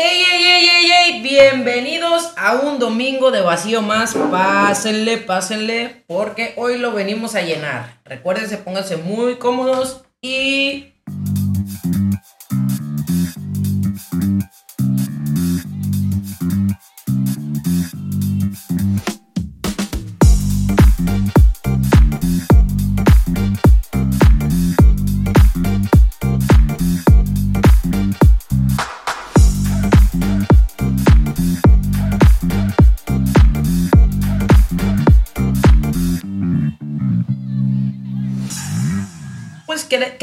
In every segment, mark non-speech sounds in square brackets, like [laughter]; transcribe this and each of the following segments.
¡Ey, ey, ey, ey, ey! Bienvenidos a un domingo de vacío más. Pásenle, pásenle, porque hoy lo venimos a llenar. Recuérdense, pónganse muy cómodos y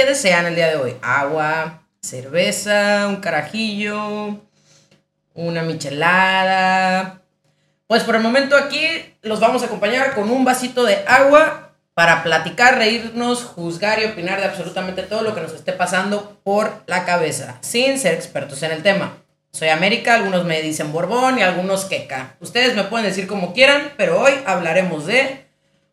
¿qué, qué desean el día de hoy? Agua, cerveza, un carajillo, una michelada. Pues por el momento aquí los vamos a acompañar con un vasito de agua para platicar, reírnos, juzgar y opinar de absolutamente todo lo que nos esté pasando por la cabeza, sin ser expertos en el tema. Soy América, algunos me dicen Borbón y algunos Queca. Ustedes me pueden decir como quieran, pero hoy hablaremos de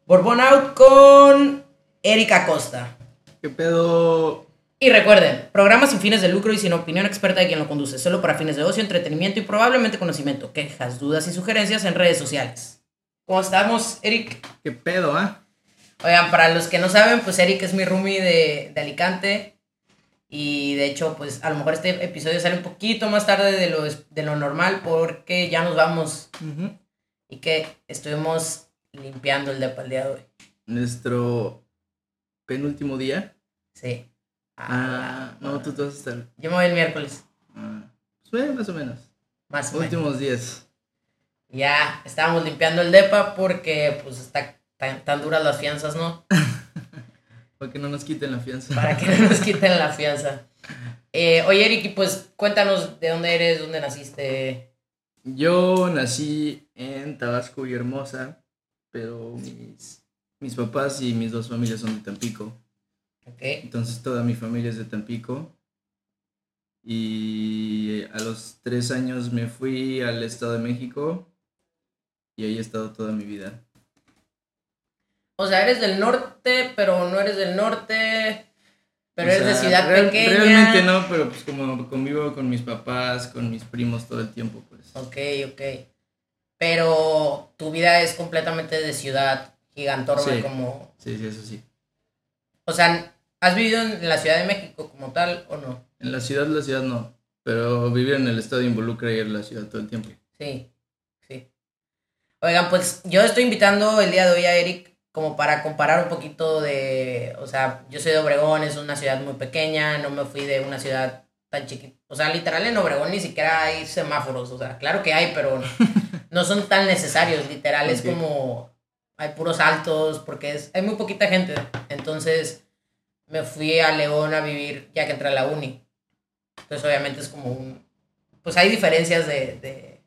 Borbón Out con Erika Costa. ¿Qué pedo? Y recuerden, programa sin fines de lucro y sin opinión experta de quien lo conduce, solo para fines de ocio, entretenimiento y probablemente conocimiento. Quejas, dudas y sugerencias en redes sociales. ¿Cómo estamos, Eric? ¿Qué pedo, ah? Oigan, para los que no saben, pues Eric es mi roomie de, de Alicante. Y de hecho, pues a lo mejor este episodio sale un poquito más tarde de lo, de lo normal porque ya nos vamos y que estuvimos limpiando el el día de hoy. Nuestro penúltimo día. Sí. Ah, no, tú te vas a estar. Yo me voy el miércoles, Ah, pues más o menos. más o menos. Últimos días. Ya estábamos limpiando el depa porque pues está tan, tan duras las fianzas, ¿no? [laughs] Para que no nos quiten la fianza. Para que no nos quiten la fianza. Eh, oye, Eric, y pues cuéntanos de dónde eres, dónde naciste. Yo nací en Tabasco y Hermosa, pero mis, mis papás y mis dos familias son de Tampico. Ok. Entonces toda mi familia es de Tampico. Y a los tres años me fui al Estado de México y ahí he estado toda mi vida. O sea, eres del norte, pero no eres del norte. Pero O eres de ciudad real- pequeña. Realmente no, pero pues como convivo con mis papás, con mis primos todo el tiempo, pues. Ok, ok. Pero tu vida es completamente de ciudad gigantorma, Sí. como. Sí, sí, eso sí. O sea, ¿has vivido en la Ciudad de México como tal o no? En la ciudad, la ciudad no. Pero vivir en el estado involucra ir a la ciudad todo el tiempo. Sí, sí. Oigan, pues yo estoy invitando el día de hoy a Eric como para comparar un poquito de, o sea, yo soy de Obregón, es una ciudad muy pequeña, no me fui de una ciudad tan chiquita, o sea, literal en Obregón ni siquiera hay semáforos, o sea, claro que hay, pero [laughs] no son tan necesarios, literal, es Ok. como, hay puros altos, porque es, hay muy poquita gente, entonces me fui a León a vivir ya que entré a la uni, entonces obviamente es como un, pues hay diferencias de, de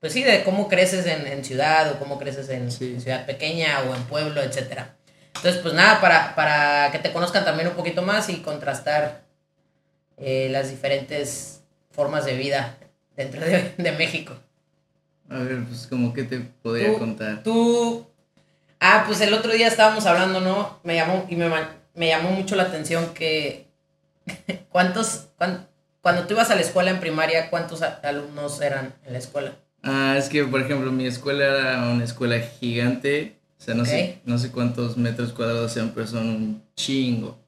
pues sí, de cómo creces en, en ciudad o cómo creces en, Sí. en ciudad pequeña o en pueblo, etcétera. Entonces, pues nada, para, para que te conozcan también un poquito más y contrastar eh, las diferentes formas de vida dentro de, de México. A ver, pues como que te podría Tú- contar. Tú, ah, pues el otro día estábamos hablando, ¿no? Me llamó, y me, me llamó mucho la atención que, [laughs] ¿cuántos, cuan- cuando tú ibas a la escuela en primaria, cuántos alumnos eran en la escuela? Ah, es que por ejemplo mi escuela era una escuela gigante. O sea, no, sé, no sé cuántos metros cuadrados sean, pero son un chingo.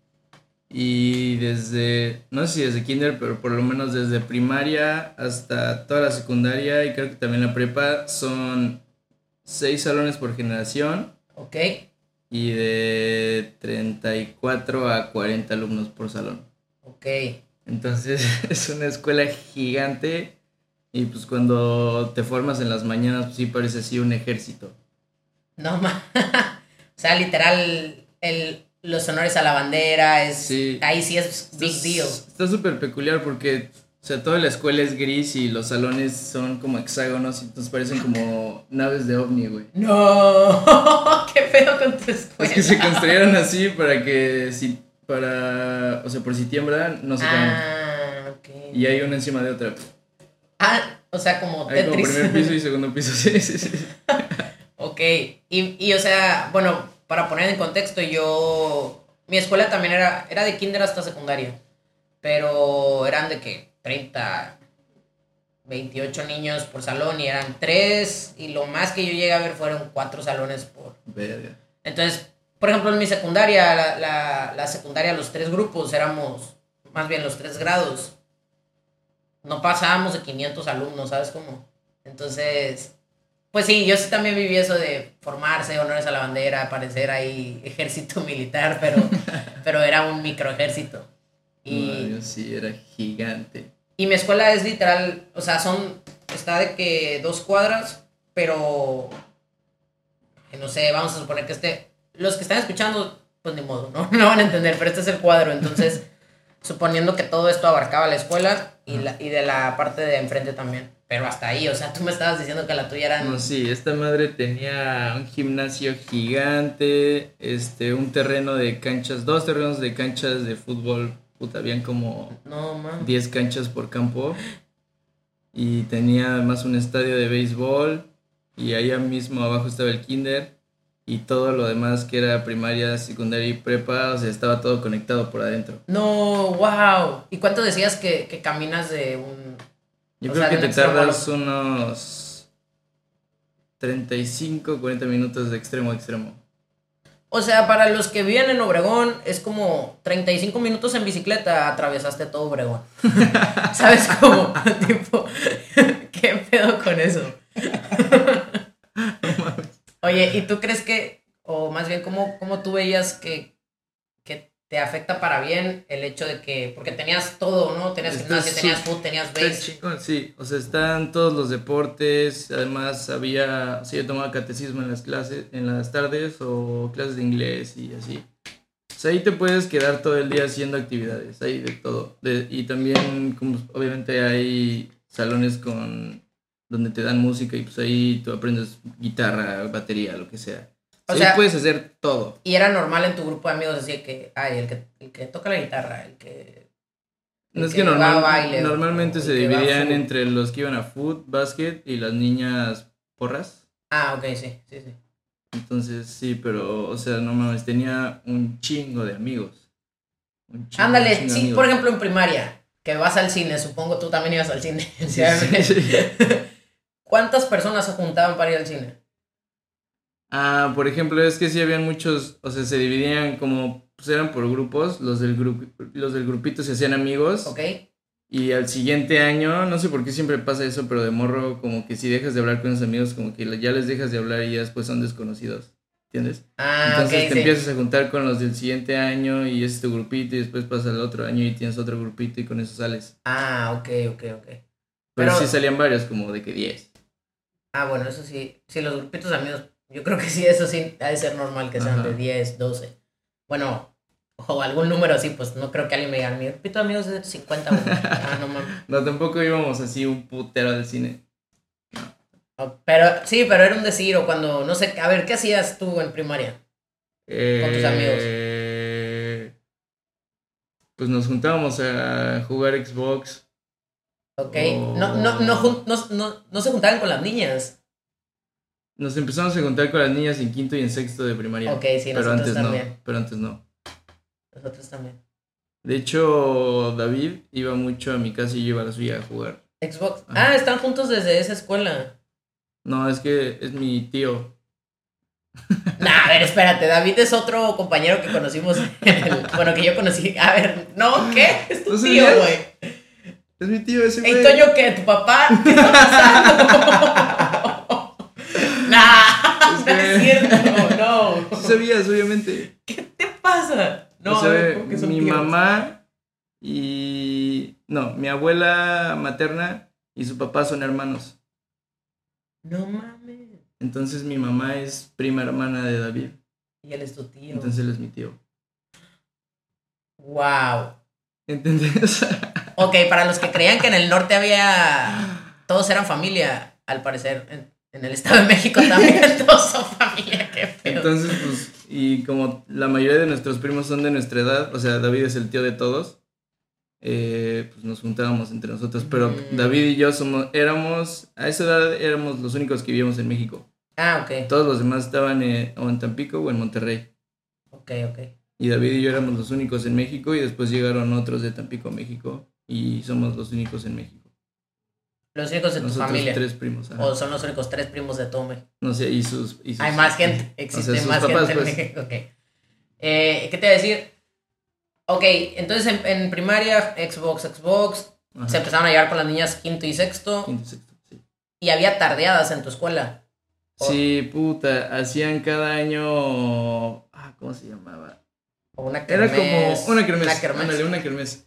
Y desde, no sé si desde kinder, pero por lo menos desde primaria hasta toda la secundaria y creo que también la prepa son seis salones por generación ¿Ok? y de 34 a 40 alumnos por salón. Ok. Entonces [laughs] es una escuela gigante y pues cuando te formas en las mañanas pues sí parece así un ejército. No ma- [laughs] o sea, literal, el, los honores a la bandera, es, Sí. ahí sí es big deal. Está súper peculiar porque, o sea, toda la escuela es gris y los salones son como hexágonos y entonces parecen como naves de ovni, güey. No, [laughs] qué pedo con tu escuela. Es que se construyeron así para que si, para, o sea, por si tiembla, no se. Ah, ok. Y hay una encima de otra. Ah, o sea, como Hay como Tetris. primer piso y [laughs] segundo piso, sí, sí, sí. Ok, y, y o sea, bueno, para poner en contexto, yo, mi escuela también era, era de kinder hasta secundaria, pero eran de que 30, 28 niños por salón y eran tres y lo más que yo llegué a ver fueron cuatro salones por... Verga. Entonces, por ejemplo, en mi secundaria, la, la, la secundaria, los tres grupos éramos, más bien los tres grados, no pasábamos de 500 alumnos, ¿sabes cómo? Entonces, pues sí, yo sí también viví eso de formarse, honores a la bandera, parecer ahí [laughs] ejército militar, pero, [laughs] pero era un micro ejército. Y, yo sí, era gigante. y mi escuela es literal, o sea, son, está de que dos cuadras, pero, no sé, vamos a suponer que este, los que están escuchando, pues ni modo, ¿no? [laughs] No van a entender, pero este es el cuadro, entonces, suponiendo que todo esto abarcaba la escuela y, la, y de la parte de enfrente también, pero hasta ahí, o sea, tú me estabas diciendo que la tuya era... No, sí, esta madre tenía un gimnasio gigante, este, un terreno de canchas, dos terrenos de canchas de fútbol, puta, habían como No, man. 10 canchas por campo y tenía además un estadio de béisbol y allá mismo abajo estaba el kinder y todo lo demás que era primaria, secundaria y prepa, o sea, estaba todo conectado por adentro. No, wow. ¿Y cuánto decías que, que caminas de un... Yo O creo sea, que te tardas unos 35, 40 minutos de extremo a extremo. O sea, para los que viven en Obregón, es como 35 minutos en bicicleta, atravesaste todo Obregón. [laughs] ¿Sabes cómo? [laughs] tipo, [laughs] ¿qué pedo con eso? Oye, ¿y tú crees que, o más bien, cómo, cómo tú veías que te afecta para bien el hecho de que, porque tenías todo, ¿no? Tenías Está gimnasio, tenías food, tenías base. sí, o sea, están todos los deportes, además había, o sea, yo tomaba catecismo en las clases, en las tardes o clases de inglés y así. O sea, ahí te puedes quedar todo el día haciendo actividades, hay de todo. De- y también, como obviamente hay salones con donde te dan música y pues ahí tú aprendes guitarra, batería, lo que sea. O ahí sea- puedes hacer todo. Y era normal en tu grupo de amigos decir que, ay, el que, el que toca la guitarra, el que... el No es que normal- baile, normalmente o se dividían entre los que iban a foot, básquet y las niñas porras. Ah, ok, sí, sí, sí. Entonces, sí, pero, o sea, no mames, tenía un chingo de amigos. Un chingo, Ándale, chingo sí, amigos. por ejemplo en primaria, que vas al cine, supongo tú también ibas al cine. Sí, [laughs] sí, sí. [laughs] ¿Cuántas personas se juntaban para ir al cine? Ah, por ejemplo, es que sí habían muchos, o sea, se dividían como, pues eran por grupos, los del, grupo los del grupito se hacían amigos. ¿Ok? Y al siguiente año, no sé por qué siempre pasa eso, pero de morro, como que si dejas de hablar con esos amigos, como que ya les dejas de hablar y ya después son desconocidos. ¿Entiendes? Ah, Entonces te sí. empiezas a juntar con los del siguiente año y es tu grupito y después pasa el otro año y tienes otro grupito y con eso sales. Ah, ok, ok, ok. Pero, Pero- sí salían varios, como de que 10. Ah, bueno, eso sí. Sí, los grupitos de amigos, yo creo que sí, eso sí ha de ser normal que sean Ajá. de 10, 12. Bueno, o algún número así, pues no creo que alguien me diga, mi de amigos es de 50. güey". [laughs] ah, no mames. No, tampoco íbamos así un putero al cine. Oh, Pero sí, pero era un decir, o cuando, no sé, a ver, ¿qué hacías tú en primaria? Con tus amigos. Eh, Pues nos juntábamos a jugar Xbox. ¿Ok? Oh. No, no, no, no, no, no se juntaban con las niñas. Nos empezamos a juntar con las niñas en quinto y en sexto de primaria. Ok, sí, pero nosotros antes también. no. Pero antes no. Nosotros también. De hecho, David iba mucho a mi casa y yo iba a la suya a jugar. Xbox. Ajá. Ah, están juntos desde esa escuela. No, es que es mi tío. [laughs] Nah, a ver, espérate. David es otro compañero que conocimos. en el- [laughs] bueno, que yo conocí. A ver, no, ¿qué? Es tu ¿No tío, güey. Es mi tío ese ¿Y güey. Toño qué? ¿Tu papá? ¿Qué está pasando? [laughs] Es no es que- cierto, no. Sí sabías, obviamente. ¿Qué te pasa? No, O sea, a ver, ¿cómo que son mi tíos? mamá y... No, mi abuela materna y su papá son hermanos. No mames. Entonces mi mamá es prima hermana de David. Y él es tu tío. Entonces él es mi tío. Wow. ¿Entendés? Ok, para los que creían que en el norte había. Todos eran familia, al parecer. En, el Estado de México también [laughs] todos son familia, qué pedo. Entonces, pues, y como la mayoría de nuestros primos son de nuestra edad, o sea, David es el tío de todos, eh, pues nos juntábamos entre nosotros. Pero Mm. David y yo somos, éramos, a esa edad éramos los únicos que vivíamos en México. Ah, ok. Todos los demás estaban eh, o en Tampico o en Monterrey. Ok, ok. Y David y yo éramos los únicos en México y después llegaron otros de Tampico a México y somos los únicos en México. Los únicos de tu Nosotros familia. tres primos. ajá. O son los únicos tres primos de todo México. No sé, y sus, y sus- Hay más gente. [laughs] Existe más papás, gente pues. en México. Eh, ¿Qué te iba a decir? Ok, entonces en, en primaria, Xbox, Xbox. Ajá. Se empezaron a llevar con las niñas quinto y sexto. Quinto, sexto, sí. Y había tardeadas en tu escuela. Sí, puta, hacían cada año... Ah, ¿cómo se llamaba? Una Era kermés. como una kermés, Una kermés. ándale, una kermés.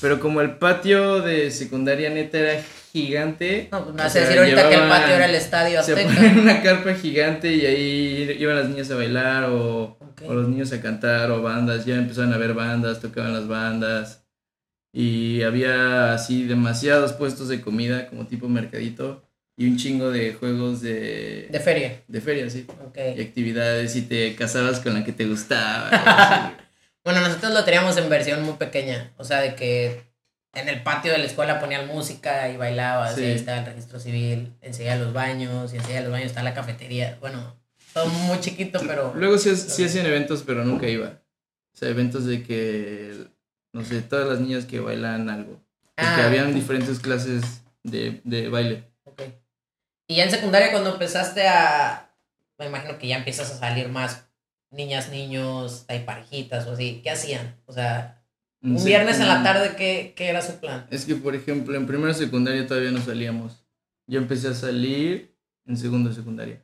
Pero como el patio de secundaria neta era gigante. No, pues decir ahorita que el patio era el estadio Se Azteca. ponían una carpa gigante y ahí iban las niñas a bailar o, o los niños a cantar o bandas. Ya empezaron a ver bandas, tocaban las bandas. Y había así demasiados puestos de comida como tipo mercadito y un chingo de juegos de, De feria. de feria, sí. Ok. Y actividades y te casabas con la que te gustaba. [laughs] Bueno, nosotros lo teníamos en versión muy pequeña. O sea, de que en el patio de la escuela ponían música y bailabas. Sí. Y ahí estaba el registro civil. Enseguida los baños. Y enseguida los baños está la cafetería. Bueno, todo muy chiquito, pero. Luego sí, sí hacían eventos, pero nunca iba. O sea, eventos de que, no sé, todas las niñas que bailan algo. Porque Ah, habían diferentes clases de, de baile. ok. Y ya en secundaria, cuando empezaste a. Me imagino que ya empiezas a salir más niñas, niños, hay parejitas o así. ¿Qué hacían? O sea, un Sí, viernes en la tarde, ¿qué, qué era su plan? Es que, por ejemplo, en primera secundaria todavía no salíamos. Yo empecé a salir en segundo secundaria.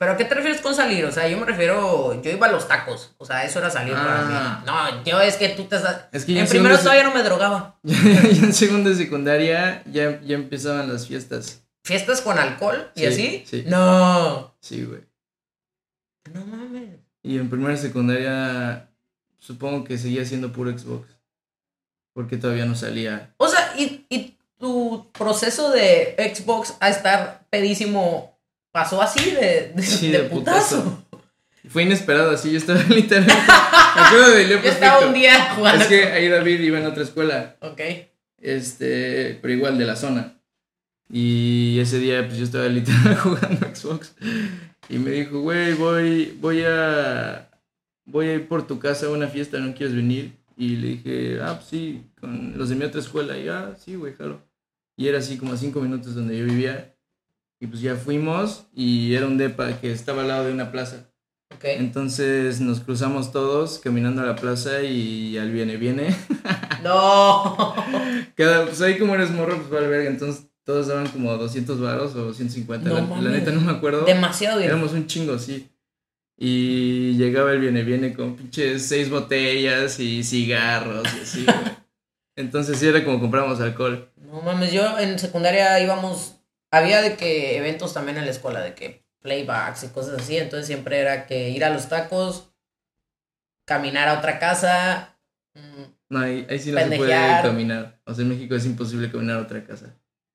¿Pero a qué te refieres con salir? O sea, yo me refiero, yo iba a los tacos. O sea, eso era salir Ah. para mí. No, yo es que tú te estás... Es que En en, primero todavía no me drogaba. [laughs] en segundo de secundaria ya, ya empezaban las fiestas. ¿Fiestas con alcohol y Sí, así? sí. No. Sí, güey. No mames. Y en primera secundaria supongo que seguía siendo puro Xbox. Porque todavía no salía. O sea, ¿y, y tu proceso de Xbox a estar pedísimo pasó así de, de, Sí, de de putazo? putazo. Fue inesperado, así yo estaba [laughs] literalmente. Yo estaba un día jugando. Es que ahí David iba en otra escuela, Ok. este, pero igual de la zona. Y ese día pues yo estaba literal [laughs] jugando Xbox y me dijo, "Güey, voy voy a voy a ir por tu casa a una fiesta, ¿no quieres venir?" Y le dije, "Ah, pues sí, con los de mi otra escuela." Y ah, sí, güey, jalo. Y era así como a cinco minutos donde yo vivía. Y pues ya fuimos y era un depa que estaba al lado de una plaza. Ok. Entonces nos cruzamos todos caminando a la plaza y al viene, viene. [laughs] No. Cada, pues ahí como eres morro, pues vale verga. Entonces todos daban como 200 varos o 150. No la, la neta no me acuerdo. Demasiado bien. Éramos un chingo, sí. Y llegaba el viene, viene con pinches seis botellas y cigarros y así, güey. [laughs] Entonces sí era como compramos alcohol. No mames, yo en secundaria íbamos, había de que eventos también en la escuela, de que playbacks y cosas así, entonces siempre era que ir a los tacos, caminar a otra casa, mm, No, ahí, ahí sí no se puede caminar. O sea, en México es imposible caminar a otra casa.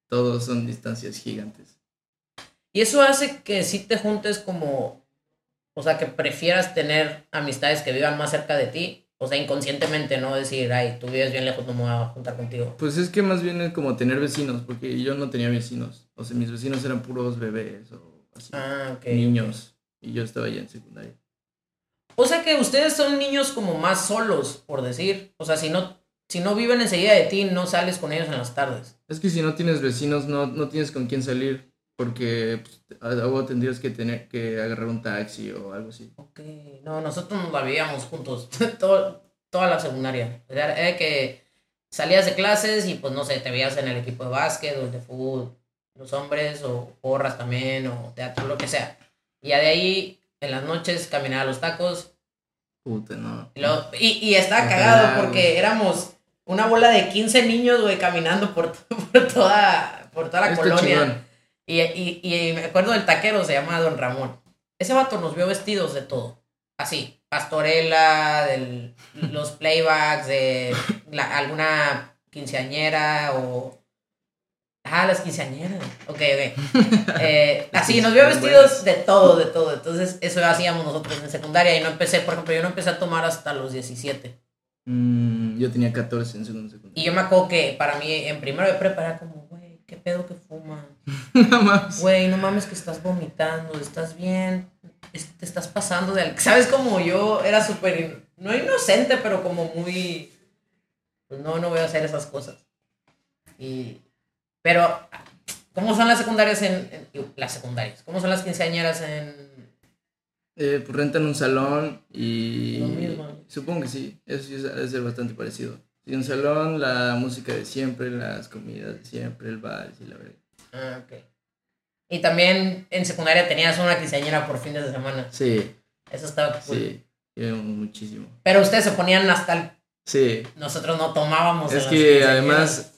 Todos son distancias gigantes. y eso hace que sí te juntes como, o sea, que prefieras tener amistades que vivan más cerca de ti, o sea, inconscientemente, no decir, ay, tú vives bien lejos, no me voy a juntar contigo. Pues es que más bien es como tener vecinos, porque yo no tenía vecinos. O sea, mis vecinos eran puros bebés o así, Ah, ok. niños. Y yo estaba ya en secundaria. O sea que ustedes son niños como más solos, por decir, o sea, si no, si no viven enseguida de ti, no sales con ellos en las tardes. Es que si no tienes vecinos, no, no tienes con quién salir. Porque pues, algo tendrías que tener que agarrar un taxi o algo así. Ok, no, nosotros nos la vivíamos juntos [laughs] todo, toda la secundaria. Sea, era que salías de clases y pues no sé, te veías en el equipo de básquet o de fútbol, los hombres o porras también o teatro, lo que sea. Y de ahí, en las noches, caminar a los tacos. Puta, no. Y, luego- y, y estaba Ojalá, cagado porque éramos una bola de 15 niños, güey, caminando por, [laughs] por, toda, por toda la Está colonia. chingón. Y, y, y me acuerdo del taquero, se llama Don Ramón. Ese vato nos vio vestidos de todo. Así, pastorela, de los [laughs] playbacks, de la- alguna quinceañera o... Ah, las quinceañeras. Ok, ok. Eh, [laughs] así, nos vio vestidos de todo, de todo. Entonces, eso hacíamos nosotros en secundaria. Y no empecé, por ejemplo, yo no empecé a tomar hasta los 17. Mm, yo tenía 14 en segundo de Y secundaria. yo me acuerdo que para mí, en primero de prepa, era como, ¿qué pedo que fuman? [laughs] no mames. Güey, no mames que estás vomitando, estás bien, te estás pasando de... al- ¿Sabes como yo era súper, no inocente, pero como muy... Pues no, no voy a hacer esas cosas. Y, Pero, ¿cómo son las secundarias en, en- Las secundarias. ¿Cómo son las quinceañeras en. Eh, pues rentan un salón y... Lo mismo. Supongo que sí, eso sí es- debe ser bastante parecido. Sí, un salón, la música de siempre, las comidas de siempre, el bar, y la verdad. Ah, ok. Y también en secundaria tenías una quinceañera por fines de semana. Sí, Eso estaba cool. sí, íbamos muchísimo. Pero ustedes se ponían hasta el... Sí, Nosotros no tomábamos. es que además...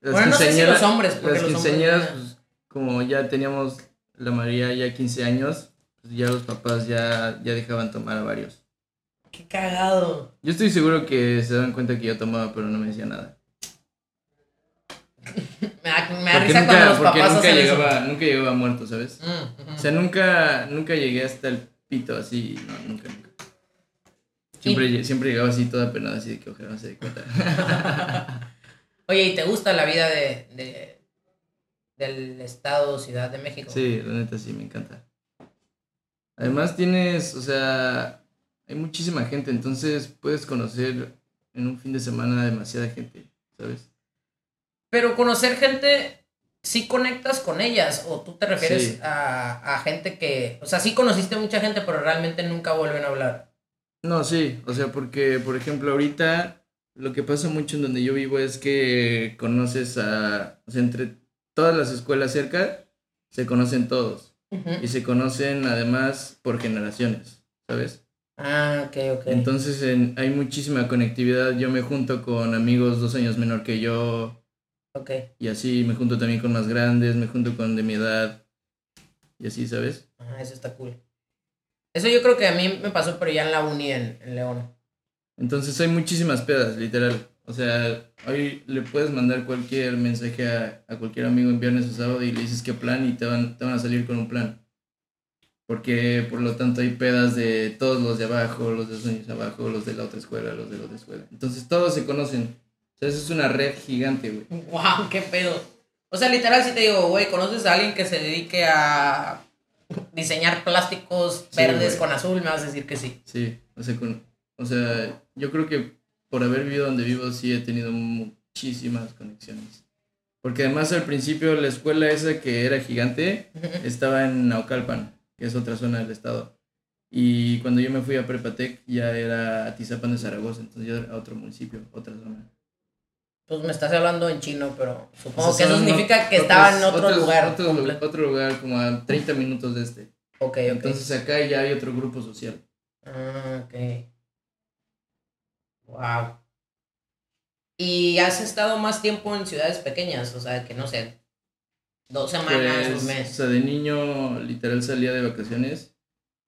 las Bueno, no sé si los hombres, porque Las los quinceañeras, pues, como ya teníamos la María ya 15 años, pues ya los papás ya, ya dejaban tomar a varios. Qué cagado. Yo estoy seguro que se dan cuenta que yo tomaba, pero no me decía nada. [laughs] Me da, me da risa nunca, cuando los porque papás nunca hacen llegaba, nunca llegaba muerto, ¿sabes? eso. Mm, ujú. O sea, nunca, nunca llegué hasta el pito así, no, nunca, nunca. Siempre, siempre llegaba así toda penada, así de que ojalá no se dé cuenta. [laughs] Oye, ¿y te gusta la vida de, de- del estado Ciudad de México? Sí, la neta sí, me encanta. Además tienes, o sea, hay muchísima gente, entonces puedes conocer en un fin de semana demasiada gente, ¿sabes? Pero conocer gente, sí conectas con ellas, o tú te refieres Sí. a, a gente que, o sea, sí conociste mucha gente, pero realmente nunca vuelven a hablar. No, sí, o sea, porque, por ejemplo, ahorita lo que pasa mucho en donde yo vivo es que conoces a, o sea, entre todas las escuelas cerca, se conocen todos. Y se conocen además por generaciones, ¿sabes? Ah, ok, ok. Entonces en- hay muchísima conectividad. Yo me junto con amigos dos años menor que yo ok. y así me junto también con más grandes, me junto con de mi edad y así, ¿sabes? Ajá, eso está cool. Eso yo creo que a mí me pasó, pero ya en la uni en, en León. Entonces hay muchísimas pedas, literal. O sea, hoy le puedes mandar cualquier mensaje a, a cualquier amigo en viernes o sábado y le dices qué plan y te van, te van a salir con un plan. Porque por lo tanto hay pedas de todos los de abajo, los de sueños abajo, los de la otra escuela, los de la otra escuela. Entonces todos se conocen. O sea, eso es una red gigante, güey. ¡Wow! ¡Qué pedo! O sea, literal, si te digo, güey, ¿conoces a alguien que se dedique a diseñar plásticos Sí, verdes güey. con azul? Me vas a decir que sí. Sí, o sea, con, o sea, yo creo que por haber vivido donde vivo sí he tenido muchísimas conexiones. Porque además al principio la escuela esa que era gigante estaba en Naucalpan, que es otra zona del estado. Y cuando yo me fui a Prepatec ya era Atizapán de Zaragoza, entonces ya era otro municipio, otra zona. Pues me estás hablando en chino, pero supongo O sea, que eso significa que otros- estaba en otro otros- lugar. Otro, otro lugar como a 30 minutos de este. Ok, ok. Entonces acá ya hay otro grupo social. Ah, ok. Wow. ¿Y has estado más tiempo en ciudades pequeñas? O sea, que no sé, dos semanas, Pues, un o mes. sea, de niño literal salía de vacaciones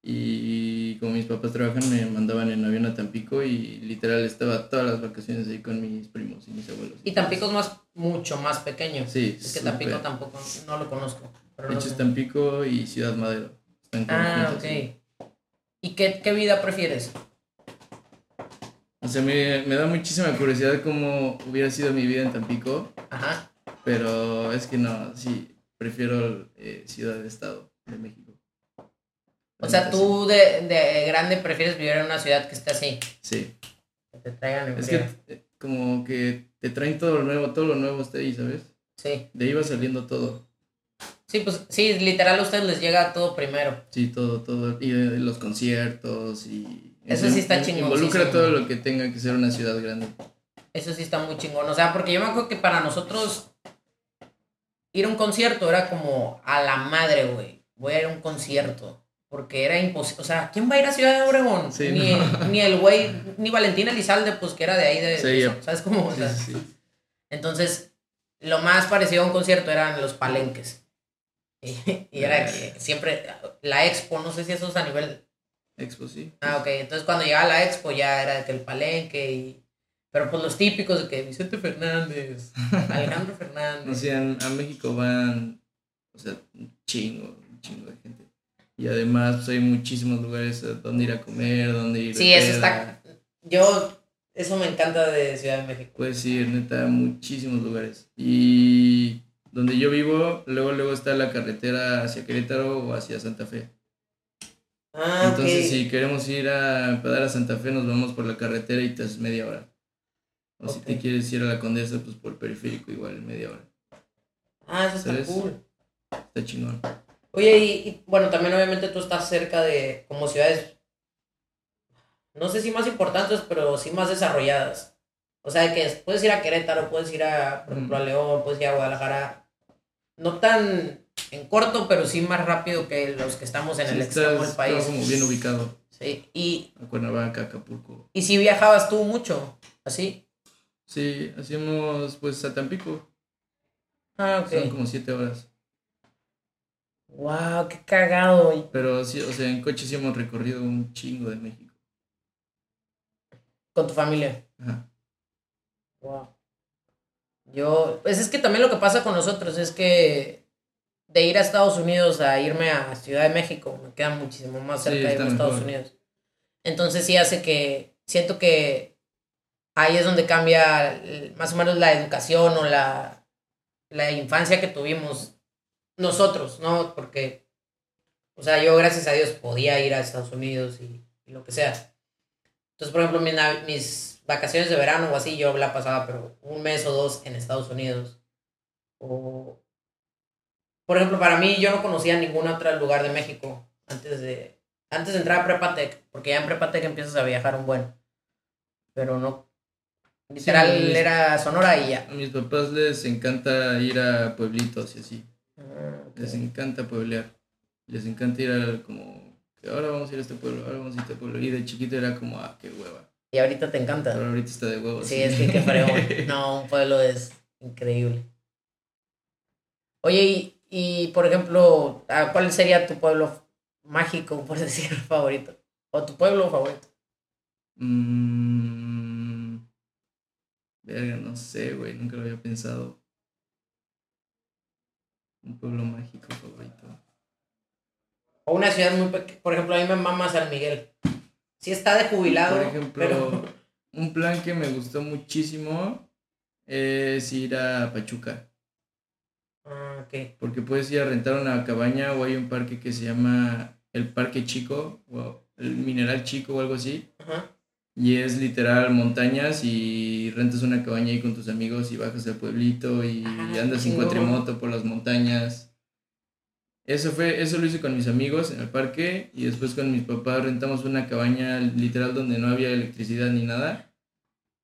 y como mis papás trabajan me mandaban en avión a Tampico y literal estaba todas las vacaciones ahí con mis primos y mis abuelos. Y Tampico es más, mucho más pequeño. Sí, Es que. Tampico tampoco, no lo conozco. pero De no hecho es. Tampico y Ciudad Madero. Están Ah, ok. ¿Y qué, qué vida prefieres? O sea, me, me da muchísima curiosidad cómo hubiera sido mi vida en Tampico, Ajá. pero es que no, sí, prefiero eh, Ciudad de Estado de México. O sea, tú de, de grande prefieres vivir en una ciudad que esté así, Sí. que te traigan Es que eh, como que te traen todo lo nuevo, todo lo nuevo está ahí, ¿sabes? Sí. De ahí va saliendo todo. Sí, pues sí, literal a ustedes les llega todo primero. Sí, todo, todo. Y eh, los conciertos y... Eso sí está in- chingoncísimo. Involucra todo lo que tenga que ser una ciudad grande. Eso sí está muy chingón. O sea, porque yo me acuerdo que para nosotros ir a un concierto era como a la madre, güey. Voy a ir a un concierto. Porque era imposible. O sea, ¿quién va a ir a Ciudad de Obregón? Sí, ni, no. [laughs] ni el güey, ni Valentín Elizalde, pues que era de ahí de. Sí, de- ya. ¿Sabes cómo? O Sí, sea, sí, sí. Entonces, lo más parecido a un concierto eran los palenques. Y, [laughs] y era que siempre. La expo, no sé si eso es a nivel Expo, sí. Ah, ok. Entonces cuando llegaba la expo ya era que el palenque y... Pero pues los típicos de que Vicente Fernández, Alejandro [laughs] Fernández. O sea, en- a México van, o sea, un chingo, un chingo de gente. Y además pues, hay muchísimos lugares a donde ir a comer, donde ir de sí, eso peda. está... Yo... Eso me encanta de Ciudad de México. Puedes ir, neta, a muchísimos lugares. Y donde yo vivo, luego, luego está la carretera hacia Querétaro o hacia Santa Fe. Ah, Entonces, si queremos ir a pedar a Santa Fe, nos vamos por la carretera y te haces media hora. O si te quieres ir a la Condesa, pues por el periférico igual, media hora. Ah, eso está cool. Está chingón. Oye, y, y, bueno, también obviamente tú estás cerca de como ciudades, no sé si más importantes, pero sí más desarrolladas. O sea, que puedes ir a Querétaro, puedes ir a, por ejemplo, a León, puedes ir a Guadalajara. No tan en corto, pero sí más rápido que los que estamos en Sí, el extremo del país. como bien ubicado. Sí, y, A Cuernavaca, Acapulco. y si viajabas tú mucho, así. Sí, hacíamos pues a Tampico. Ah, Son ok. como siete horas. Wow, qué cagado. Pero sí, o sea, en coche sí hemos recorrido un chingo de México. Con tu familia. Ajá. Wow. Yo, pues es que también lo que pasa con nosotros es que de ir a Estados Unidos a irme a Ciudad de México, me queda muchísimo más Sí, cerca de irme está a Estados mejor. Unidos. Entonces sí hace que, siento que ahí es donde cambia más o menos la educación o la, la infancia que tuvimos nosotros, ¿no? Porque, o sea, yo gracias a Dios podía ir a Estados Unidos y, lo que sea. Entonces, por ejemplo, mis, mis vacaciones de verano o así, yo la pasaba, pero un mes o dos en Estados Unidos. O, por ejemplo, para mí, yo no conocía ningún otro lugar de México antes de, antes de entrar a Prepatec, porque ya en Prepatec empiezas a viajar un buen. Pero no. Literal, Sí. era Sonora y ya. A mis papás les encanta ir a pueblitos y así. Ah. Les encanta pueblear. Les encanta ir a como que ahora vamos a ir a este pueblo, ahora vamos a ir a este pueblo. Y de chiquito era como, ah, qué hueva. Y ahorita te encanta. Pero ahorita está de huevos. Sí, es que qué fregón. [laughs] No, un pueblo es increíble. Oye, y, y por ejemplo, ¿a ¿cuál sería tu pueblo mágico, por [laughs] decir, favorito? ¿O tu pueblo favorito? Mm, verga, no sé, güey, nunca lo había pensado. Un pueblo mágico favorito. O una ciudad muy pequeña. Por ejemplo, a mí me mama San Miguel. Sí está de jubilado, Por ejemplo, pero... un plan que me gustó muchísimo es ir a Pachuca. Ah, ok. Porque puedes ir a rentar una cabaña o hay un parque que se llama el Parque Chico o el Mineral Chico o algo así. Ajá. Y es literal montañas y rentas una cabaña ahí con tus amigos y bajas al pueblito y Ah, andas en cuatrimoto por las montañas. Eso fue, eso lo hice con mis amigos en el parque y después con mis papás rentamos una cabaña literal donde no había electricidad ni nada.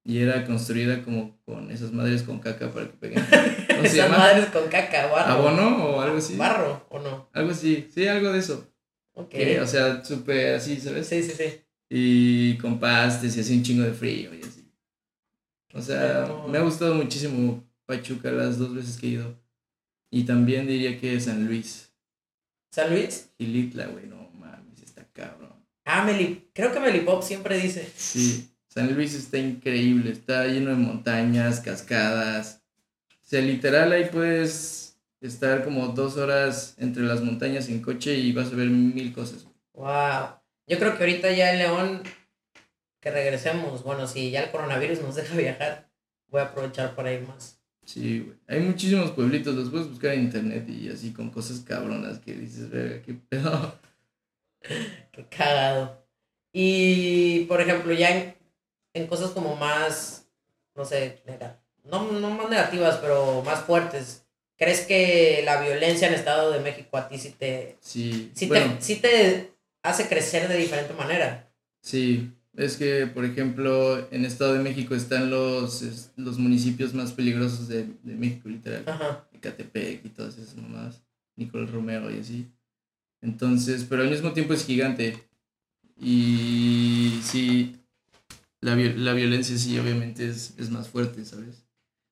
Y era construida como con esas madres con caca para que peguen. [laughs] ¿Cómo se Esas llama? madres con caca, barro. ¿Abono o algo así? ¿Barro o no? Algo así, sí, algo de eso. Ok. Que, o sea, súper así, ¿sabes? Sí, sí, sí. Y con pastes y así un chingo de frío y así. O sea, me ha gustado muchísimo Pachuca las dos veces que he ido. Y también diría que San Luis. ¿San Luis? Gilitla, güey, no mames, está cabrón. Ah, Meli... creo que Melipop siempre dice. Sí, San Luis está increíble, está lleno de montañas, cascadas. O sea, literal ahí puedes estar como dos horas entre las montañas en coche y vas a ver mil cosas. Wow. Yo creo que ahorita ya en León, que regresemos, bueno, si ya el coronavirus nos [laughs] deja viajar, voy a aprovechar para ir más. Sí, güey. Hay muchísimos pueblitos, los puedes buscar en internet y así con cosas cabronas que dices, verga, qué pedo. [laughs] Qué cagado. Y, por ejemplo, ya en, en cosas como más, no sé, no, no más negativas, pero más fuertes, ¿crees que la violencia en Estado de México a ti sí te, Sí, sí bueno, te, sí te hace crecer de diferente manera? sí. Es que, por ejemplo, en Estado de México están los, los municipios más peligrosos de, de México, literal. Ajá. Ecatepec y todas esas mamadas. Nicolás Romero y así. Entonces, pero al mismo tiempo es gigante. Y sí, la, la violencia sí obviamente es, es más fuerte, ¿sabes?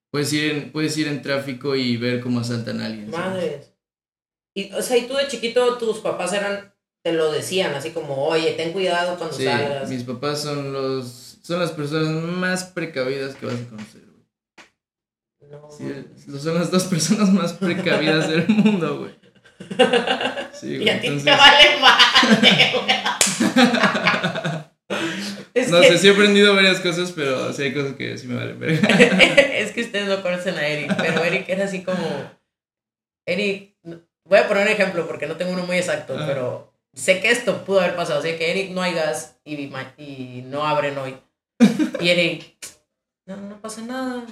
Puedes ir, en, puedes ir en tráfico y ver cómo asaltan a alguien. ¿sabes? Madres. Y, o sea, y tú de chiquito, tus papás eran, te lo decían, así como, oye, ten cuidado cuando Sí, salgas. mis papás son los son las personas más precavidas que vas a conocer, güey. No. Sí, son las dos personas más precavidas del mundo, güey. Sí, [laughs] güey. y a ti entonces- te vale madre, güey. [laughs] es, No que, sé, sí he aprendido varias cosas, pero sí hay cosas que sí me valen verga. [laughs] es que ustedes no conocen a Eric, pero Eric era así como. Eric, voy a poner un ejemplo porque no tengo uno muy exacto, Ajá. pero sé que esto pudo haber pasado. Sé que Eric no hay gas y, y no abren hoy. Y Eric, no, no pasa nada.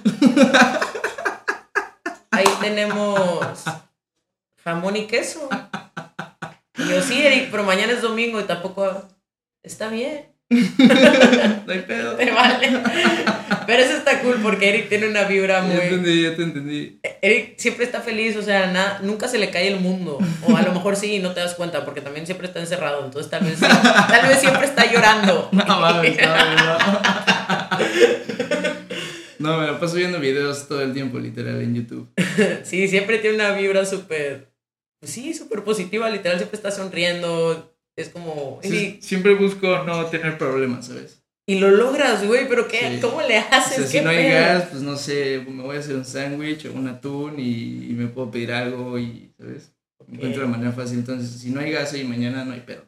Ahí, tenemos jamón y queso. Y yo, sí, Eric, pero mañana es domingo y tampoco está bien. [laughs] no hay pedo. [laughs] Te vale. Pero eso está cool porque Eric tiene una vibra muy. Ya entendí, ya te entendí. Eric siempre está feliz, o sea, nada, nunca se le cae el mundo. O a lo mejor sí no te das cuenta porque también siempre está encerrado. Entonces tal vez, tal vez siempre está llorando. [laughs] No mames, no, no. No, me la paso viendo videos todo el tiempo, literal, en YouTube. [laughs] Sí, siempre tiene una vibra súper. Pues sí, súper positiva, literal, siempre está sonriendo. Es como. Sí, siempre busco no tener problemas, ¿sabes? Y lo logras, güey, pero ¿qué? Sí. ¿Cómo le O haces? sea, si ¿Qué no hay gas, pues no sé, me voy a hacer un sándwich o un atún y, y me puedo pedir algo y, ¿sabes? Encuentro la manera fácil. Entonces, si no hay gas y mañana no hay pedo.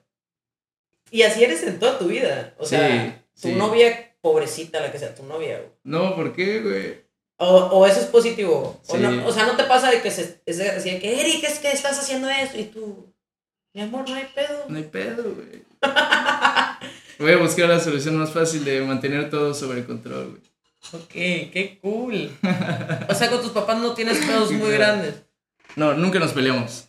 Y así eres en toda tu vida. O Sí, sea, tu sí. novia, pobrecita la que sea tu novia, güey. No, ¿por qué, güey? O, o eso es positivo. O, no, o sea, no te pasa de que se, es de- así de que, Eric, es que estás haciendo esto y tú, mi amor, no hay pedo. No hay pedo, güey. [laughs] Voy a buscar la solución más fácil de mantener todo sobre control, güey. Ok, qué cool. O sea, con tus papás no tienes pedos muy [laughs] grandes. No, nunca nos peleamos.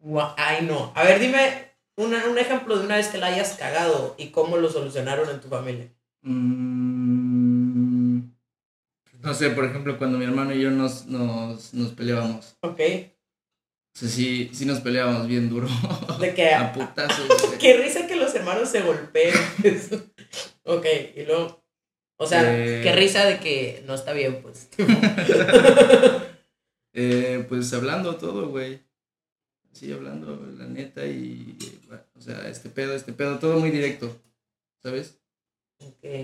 Gua- Ay, no. A ver, dime una- un ejemplo de una vez que la hayas cagado y cómo lo solucionaron en tu familia. Mm, no sé, por ejemplo, cuando mi hermano y yo nos, nos, nos peleábamos. Ok. O sea, sí, sí nos peleábamos bien duro. De que, [laughs] A putazos, [laughs] güey. qué risa que hermanos se golpeen. [laughs] ok, y luego, o sea, Eh. qué risa de que no está bien, pues. [laughs] Eh, pues hablando todo, güey. Sí, hablando la neta y, eh, bueno, o sea, este pedo, este pedo, todo muy directo, ¿sabes?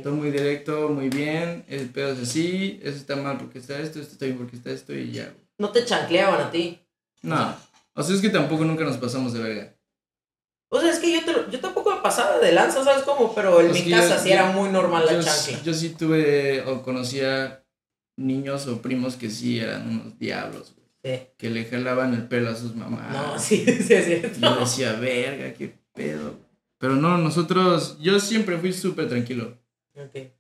Todo muy directo, muy bien, el pedo es así, eso está mal porque está esto, esto está bien porque está esto y ya, güey. No te chancleaban a ti. No, o sea, es que tampoco nunca nos pasamos de verga. O sea, es que yo, te lo- yo pasaba de lanza, ¿sabes cómo? Pero en Pues mi yo- casa sí yo- era muy normal la yo, chancla. yo sí tuve o conocía niños o primos que sí eran unos diablos, güey. Sí. Que le jalaban el pelo a sus mamás. No, [laughs] sí, sí, es Y yo decía, verga, qué pedo. Pero no, nosotros, yo siempre fui súper tranquilo. Ok.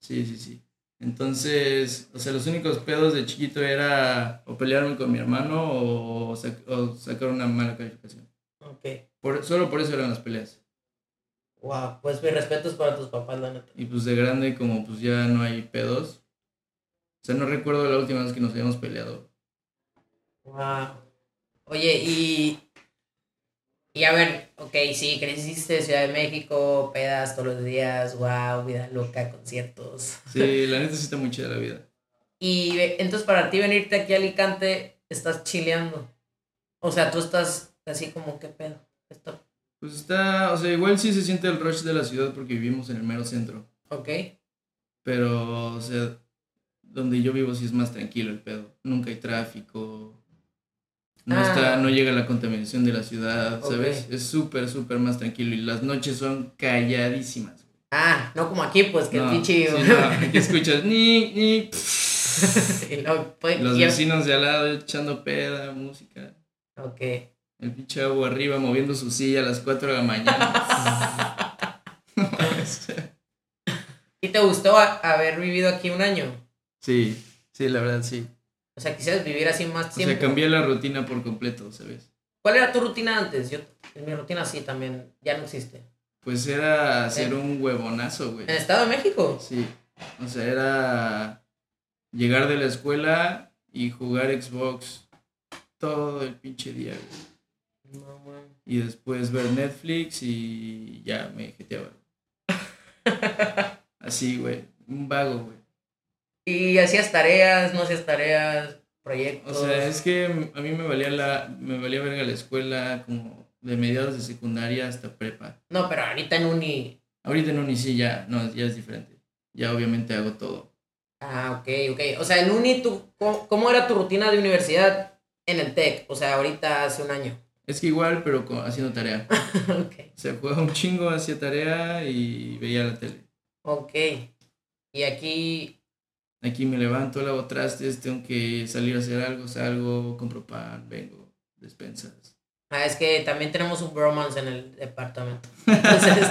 Sí, sí, sí. Entonces, o sea, los únicos pedos de chiquito era o pelearme con mi hermano o, sac- o sacar una mala calificación. Ok. Por, solo por eso eran las peleas. Wow, pues mis respetos para tus papás, la neta. Y pues de grande, como pues ya no hay pedos. O sea, no recuerdo la última vez que nos habíamos peleado. Wow. Oye, y. Y a ver, ok, sí, creciste en Ciudad de México, pedas todos los días, wow, vida loca, conciertos. Sí, la neta sí está muy chida la vida. Y entonces para ti venirte aquí a Alicante, estás chileando. O sea, tú estás así como, ¿qué pedo? Esto- Pues está, o sea, igual sí se siente el rush de la ciudad porque vivimos en el mero centro. Ok. Pero, o sea, donde yo vivo sí es más tranquilo el pedo. Nunca hay tráfico. No, Ah. está, no llega la contaminación de la ciudad, ¿sabes? Es súper, súper más tranquilo. Y las noches son calladísimas. Ah, no como aquí, pues que No, el pinche. sí, no, aquí escuchas ni, ni, [laughs] pues, los vecinos de al lado echando peda, música. Ok. El pinche agua arriba moviendo su silla a las 4 de la mañana. [laughs] ¿Y te gustó haber vivido aquí un año? sí, sí, la verdad sí. O sea, quisieras vivir así más O tiempo. sea, cambié la rutina por completo, ¿sabes? ¿Cuál era tu rutina antes? Yo, mi rutina sí también, ya no existe. Pues era hacer un huevonazo, güey. ¿En el Estado de México? Sí, o sea, era llegar de la escuela y jugar Xbox todo el pinche día, güey. No. Y después ver Netflix y ya me jeteaba. [laughs] Así, güey, un vago, güey. ¿Y hacías tareas, no hacías tareas, O proyectos? sea, es que a mí me valía la me valía verga la escuela como de mediados de secundaria hasta prepa. No, pero ahorita en uni... Ahorita en uni sí ya, no, ya es diferente. Ya obviamente hago todo. Ah, ok, ok. O sea, en uni, tú, ¿cómo, cómo era tu rutina de universidad en el TEC? O sea, ahorita hace un año. Es que igual, pero co- haciendo tarea. [laughs] sea, jugaba un chingo, hacía tarea y veía la tele. Ok. Y aquí... Aquí me levanto, lavo trastes, tengo que salir a hacer algo, salgo, compro pan, vengo, despensas. Ah, es que también tenemos un bromance en el departamento. [laughs] Entonces,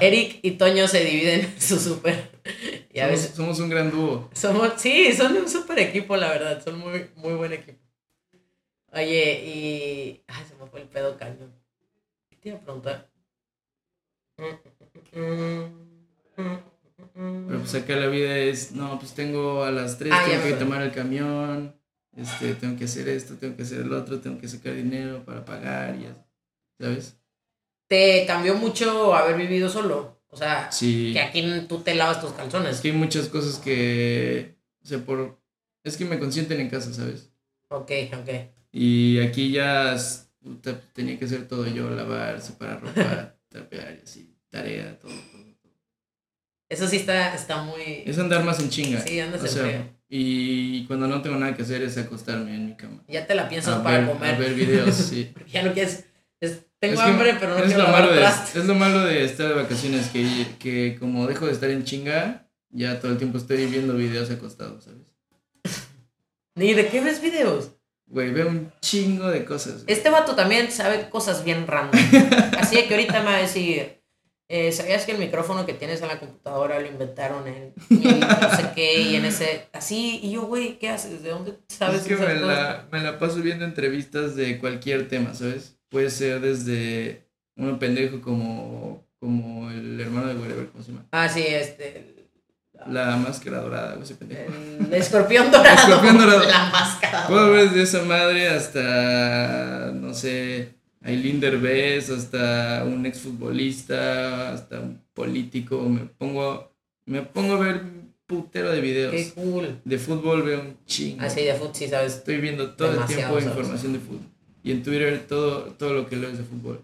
Eric y Toño se dividen su súper. Y a somos, veces somos un gran dúo. somos, sí, son un super equipo, la verdad, son muy, muy buen equipo. Oye, y. Ay, se me fue el pedo cañón. ¿Qué te iba a preguntar? Pero pues acá la vida es, no, pues tengo a las 3, Ah, tengo que tomar el camión, este, tengo que hacer esto, tengo que hacer el otro, tengo que sacar dinero para pagar y así, ¿sabes? ¿Te cambió mucho haber vivido solo? O sea, Sí. que aquí tú te lavas tus calzones. Es que hay muchas cosas que, o sea, por, es que me consienten en casa, ¿sabes? Ok, ok. Y aquí ya tenía que hacer todo yo, lavar, separar ropa, [laughs] trapear y así, tarea, todo, todo, todo. Eso sí está, está muy. Es andar más en chinga. Sí, andas o en sea, y cuando no tengo nada que hacer es acostarme en mi cama. Ya te la piensas A para ver, comer. a ver videos, sí. [laughs] Porque ya no quieres. es- tengo Es que hambre, pero no es quiero lo, malo de, es lo malo de estar de vacaciones, que, que como dejo de estar en chinga, ya todo el tiempo estoy viendo videos acostados, ¿sabes? [laughs] ¿Ni de qué ves videos? Güey, veo un chingo de cosas. güey. Este vato también sabe cosas bien random. [laughs] Así que ahorita me va a decir. eh, ¿Sabías que el micrófono que tienes en la computadora lo inventaron en no sé qué y en ese así? Y yo, güey, ¿qué haces? ¿De dónde sabes es que esas me cosas? la, me la paso viendo entrevistas de cualquier tema, ¿sabes? Puede ser desde uno pendejo como, como el hermano de Wherever, ¿cómo se llama? Ah, sí, este. La máscara dorada, ese pendejo. El escorpión dorado. [laughs] Escorpión dorado. La máscara. Puedo ver desde esa madre hasta, no sé, Aileen Derbez, hasta un exfutbolista, hasta un político. Me pongo, me pongo a ver un putero de videos. Qué cool. De fútbol veo un chingo. Así de fútbol, sí, ¿sabes? Estoy viendo todo Demasiado, el tiempo ¿sabes? información de fútbol. Y en Twitter todo, todo lo que leo es de fútbol.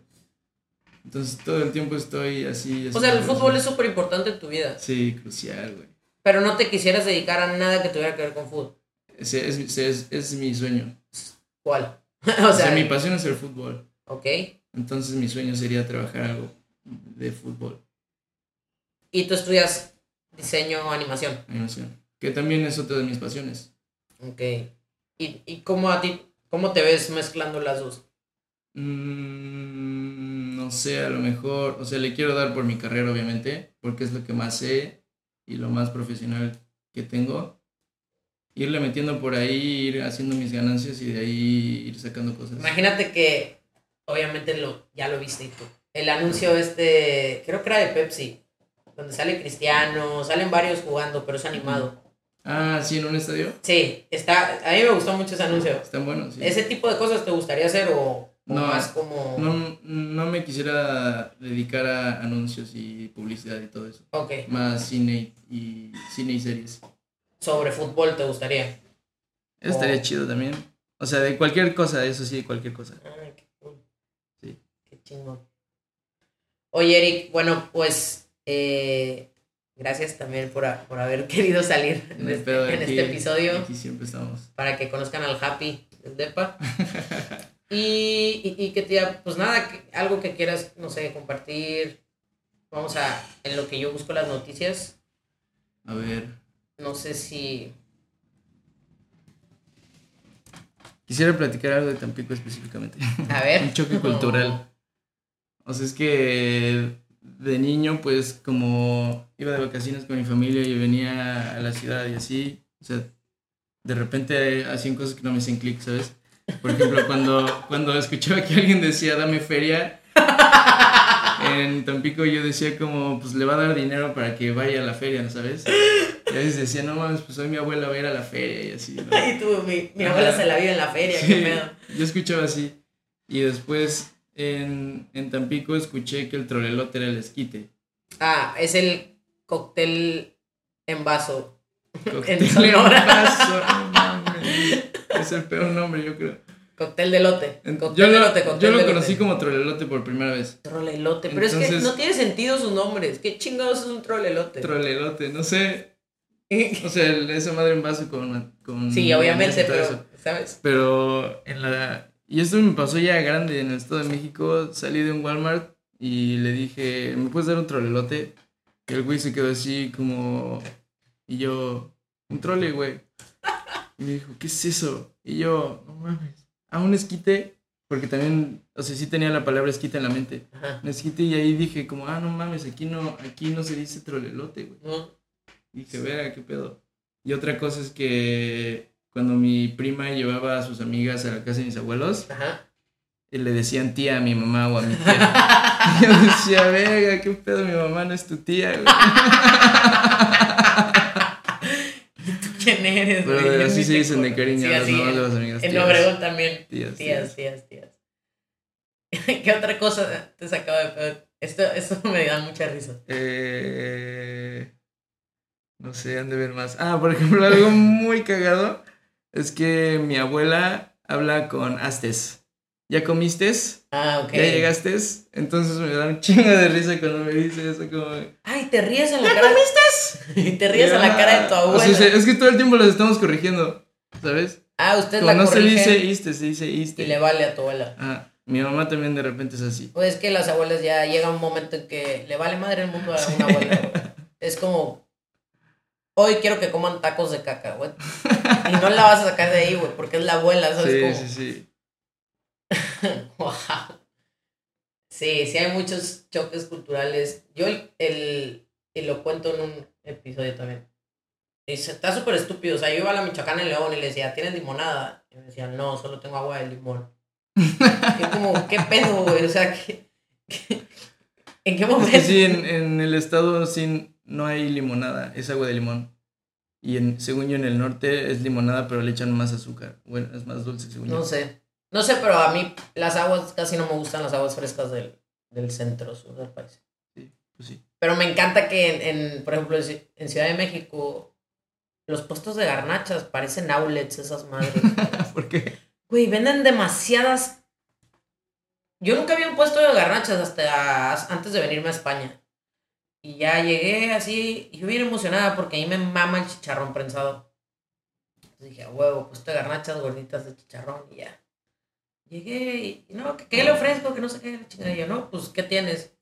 Entonces todo el tiempo estoy así. O sea, el fútbol es súper importante en tu vida. Sí, crucial, güey. Pero no te quisieras dedicar a nada que tuviera que ver con fútbol. Ese es, ese es, es mi sueño. ¿Cuál? [laughs] O o sea, mi pasión es el fútbol. ok. Entonces mi sueño sería trabajar algo de fútbol, Y tú estudias diseño o animación. animación. Que también es otra de mis pasiones. Ok. ¿Y, y cómo a ti, cómo te ves mezclando las dos? Mm, no sé, a lo mejor, o sea, le quiero dar por mi carrera, obviamente, porque es lo que más sé y lo más profesional que tengo. Irle metiendo por ahí, ir haciendo mis ganancias y de ahí ir sacando cosas. Imagínate que, obviamente, lo, ya lo viste y tú. El anuncio este, creo que era de Pepsi, donde sale Cristiano, salen varios jugando, pero es animado. Ah, sí, en un estadio. Sí, está, a mí me gustó mucho ese anuncio. Están buenos, sí. ¿Ese tipo de cosas te gustaría hacer o, o No, más como... No, no me quisiera dedicar a anuncios y publicidad y todo eso. Ok, Más cine y, cine y series. sobre fútbol te gustaría. Eso estaría Oh. chido también. O sea, de cualquier cosa, eso sí, de cualquier cosa. Ay, qué cool. Sí. Qué chingón. Oye, Eric, bueno, pues eh, gracias también por, a- por haber [laughs] querido salir en, este, pedo, en aquí- este episodio Aquí siempre estamos. para que conozcan al Happy del Depa. [laughs] y, y, y que te, pues nada, que- algo que quieras, no sé, compartir. Vamos a, en lo que yo busco las noticias, A ver. no sé si... Quisiera platicar algo de Tampico específicamente. A ver. [laughs] Un choque cultural. O sea, es que de niño, pues, como iba de vacaciones con mi familia y venía a la ciudad y así, o sea, de repente hacían cosas que no me hacían clic, ¿sabes? Por ejemplo, cuando, cuando escuchaba que alguien decía, dame feria, en Tampico yo decía como, pues le va a dar dinero para que vaya a la feria, ¿sabes? Y a veces decía, no mames, pues hoy mi abuela va a ir a la feria y así, ¿no? Y tú, mi, mi abuela se la vive en la feria, Sí, qué pedo. yo escuchaba así. Y después en, en Tampico escuché que el trolelote era el esquite. Ah, es el cóctel en vaso. Cóctel Sonora. en vaso, no. Es el peor nombre, yo creo. Cóctel de lote. Cóctel yo de lo, lote, cóctel yo lo de conocí como trolelote por primera vez. Trolelote. Pero es que no tiene sentido sus nombres. ¿Qué chingados es un trolelote? Trolelote, no sé. [laughs] O sea, esa madre en vaso con. con sí, obviamente, pero, eso. ¿sabes? Pero en la. Y esto me pasó ya grande en el Estado de México. Salí de un Walmart y le dije, ¿me puedes dar un trolelote? Y el güey se quedó así como. Y yo, un trole, güey. Y me dijo, ¿qué es eso? Y yo, no mames. A un esquite, porque también, o sea, sí tenía la palabra esquite en la mente. Ajá. Un esquite y ahí dije, como, ah, no mames, aquí no, aquí no se dice trolelote, güey. No. Y dije, vea, qué pedo. Y otra cosa es que cuando mi prima llevaba a sus amigas a la casa de mis abuelos, Ajá. y le decían tía a mi mamá o a mi tía. [laughs] Y yo decía, verga, qué pedo, mi mamá no es tu tía, güey. [laughs] ¿Quién eres, Pero güey? Así se dicen de cariño Sí, de las amigas. En. Obregón también. Tías, Tías, tías, tías. [laughs] ¿Qué otra cosa te sacaba de pedo? Esto, esto [laughs] me da mucha risa. Eh, no sé, han de ver más. Ah, por ejemplo, algo muy cagado es que mi abuela habla con astes. ¿Ya comiste? Ah, ok. ¿Ya llegaste? Entonces me da un chingo de risa cuando me dice eso como... Ay, te ríes en la cara. comiste? [laughs] te ríes en la cara de tu abuela. o sea, es que todo el tiempo los estamos corrigiendo, ¿sabes? ah, usted Como la no se dice iste, se dice iste. y le vale a tu abuela. Ah, mi mamá también de repente es así. Pues es que las abuelas ya llega un momento en que le vale madre el mundo a una abuela. güey. Es como, hoy quiero que coman tacos de caca, güey. [laughs] Y no la vas a sacar de ahí, güey, porque es la abuela, ¿sabes? Sí, cómo? sí, sí. [laughs] Wow. Sí, sí hay muchos choques culturales. Yo el, el- y lo cuento en un episodio también. Y se- está súper estúpido. O sea, yo iba a la Michoacán en León y le decía, ¿tienes limonada? Y me decían, no, solo tengo agua de limón. Y como, ¿qué pedo, güey? O sea, ¿qué, qué- en qué Es momento? que sí, en, en el estado sí no hay limonada, es agua de limón. Y en, según yo en el norte es limonada, pero le echan más azúcar. Bueno, es más dulce según No yo. sé. No sé, pero a mí las aguas casi no me gustan las aguas frescas del, del centro sur del país. Pues sí. Pero me encanta que en, en, por ejemplo, en Ci- en Ciudad de México, los puestos de garnachas parecen outlets esas madres. [laughs] ¿Por qué? Güey, venden demasiadas. Yo nunca vi un puesto de garnachas hasta antes de venirme a España. Y ya llegué así, y yo bien emocionada porque ahí me mama el chicharrón prensado. Entonces dije, a huevo, puesto de garnachas gorditas de chicharrón y ya. Llegué y, y no, ¿qué, le ofrezco? Que no sé qué, chingada. Y yo, no, pues, ¿qué tienes?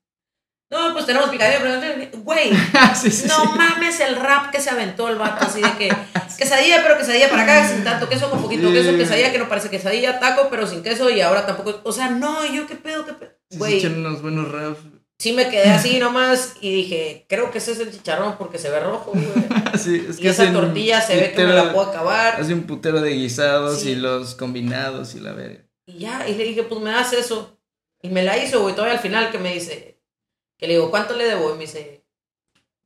No, pues tenemos picadillo, pero... Güey, [laughs] sí, sí, no sí. mames el rap que se aventó el vato, así de que [laughs] quesadilla, pero quesadilla para acá, sin tanto queso, con poquito queso, quesadilla que no parece quesadilla, taco, pero sin queso, y ahora tampoco. O sea, no, yo qué pedo, qué pedo. Güey, unos buenos raps. sí me quedé así [laughs] nomás y dije, creo que ese es el chicharrón porque se ve rojo, güey. Es Y que esa hacen tortilla se ve que me la puedo acabar. Hace un putero de guisados y los combinados y la verga. Y ya, y le dije, pues me das eso. Y me la hizo, güey, todavía al final que me dice, que le digo, ¿cuánto le debo? Y me dice,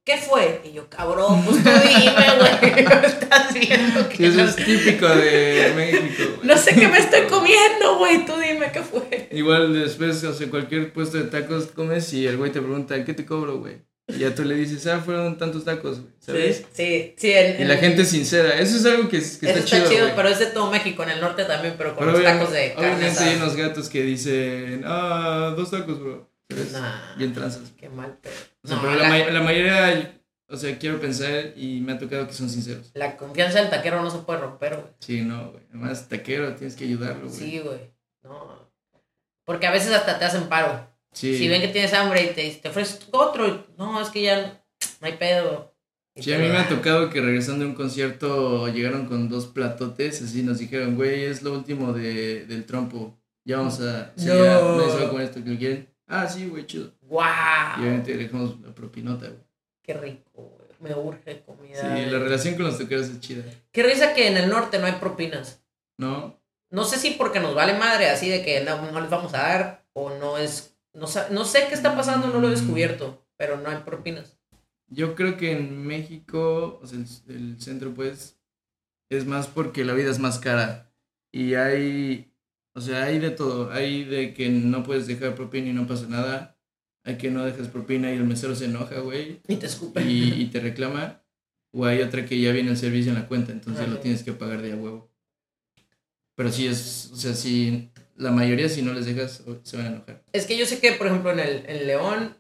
¿qué fue? Y yo, cabrón, pues tú dime, güey, [laughs] no estás viendo que eso no, es típico de México. güey. no sé qué me estoy comiendo, güey, tú dime qué fue. Igual después, o sea, cualquier puesto de tacos comes y el güey te pregunta, ¿qué te cobro, güey? Y ya tú le dices, ah, fueron tantos tacos, güey, ¿sabes? Sí, sí, sí. en- Y la en- gente es sincera. Eso es algo que, que Eso está, está chido, chido, pero es de todo México, en el norte también, pero con Pero los obvia- tacos de carne obviamente hay unos gatos que dicen, ah, dos tacos, bro. Nah, Bien tranzas. qué mal pedo. O sea, No, pero la, la, la mayoría, o sea, quiero pensar y me ha tocado que son sinceros. la confianza del taquero no se puede romper, güey. Sí, no, güey. Además, taquero, tienes que ayudarlo, güey. Sí, güey. No. Porque a veces hasta te hacen paro. Sí. Si ven que tienes hambre y te, te ofreces otro, y, no, es que ya no hay pedo. Y Sí, a mí me ha tocado que regresando de un concierto llegaron con dos platotes, así nos dijeron, güey, es lo último de, del trompo. Ya vamos a... sí, No. ya, nadie se va con esto, que lo quieren. Ah, sí, güey, chido. Y ¡Guau! obviamente dejamos la propinota, güey. Qué rico, güey. Me urge comida. Sí, la relación con los toqueros es chida. Qué risa que en el norte no hay propinas. ¿No? No sé si porque nos vale madre, así de que no, no les vamos a dar, o no es. No, no sé qué está pasando, no lo he descubierto, pero no hay propinas. Yo creo que en México, o sea, el, el centro, pues, es más porque la vida es más cara. Y hay, o sea, hay de todo. Hay de que no puedes dejar propina y no pasa nada. Hay que no dejas propina y el mesero se enoja, güey, Y te escupen. y, y te reclama. O hay otra que ya viene el servicio en la cuenta, entonces lo tienes que pagar de a huevo. Pero sí es, o sea, si la mayoría si no les dejas, se van a enojar. Es que yo sé que, por ejemplo, en el en León,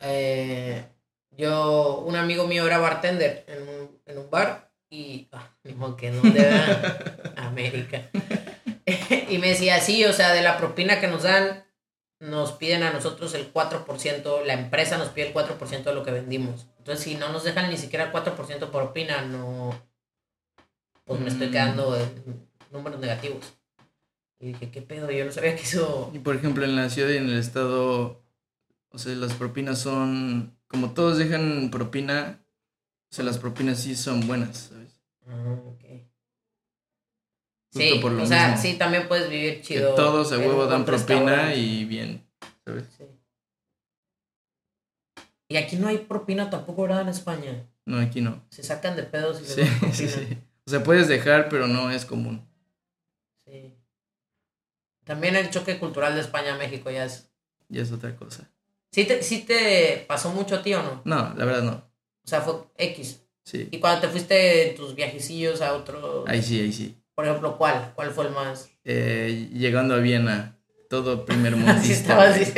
eh, yo, un amigo mío era bartender en un, en un bar y, ah, modo que no, [laughs] América. [laughs] y me decía, sí, o sea, de la propina que nos dan, nos piden a nosotros el 4%, la empresa nos pide el 4% de lo que vendimos. Entonces, si no nos dejan ni siquiera el 4% por propina, no, pues me estoy Mm. quedando en números negativos. Y dije, ¿qué pedo? Yo no sabía que eso... [laughs] Y por ejemplo, en la ciudad y en el estado, o sea, las propinas son, como todos dejan propina, O sea, las propinas sí son buenas, ¿sabes? Ah, ok. Justo Sí, por lo o sea, sí, también puedes vivir Que chido. todos a huevo dan propina y bien, ¿sabes? Sí. Y aquí no hay propina tampoco, ¿verdad? En España. No, aquí no. Se sacan de pedos y les Sí, [laughs] sí, sí. O sea, puedes dejar, pero no es común. También el choque cultural de España a México ya es. Ya es otra cosa. ¿Sí te, sí te pasó mucho a ti o no? No, la verdad no. O sea, fue X. Sí. Y cuando te fuiste en tus viajecillos a otro. Ahí sí, ahí sí. Por ejemplo, ¿cuál? ¿Cuál fue el más? Eh, llegando a Viena, todo primer [laughs] mundo. Así estaba así.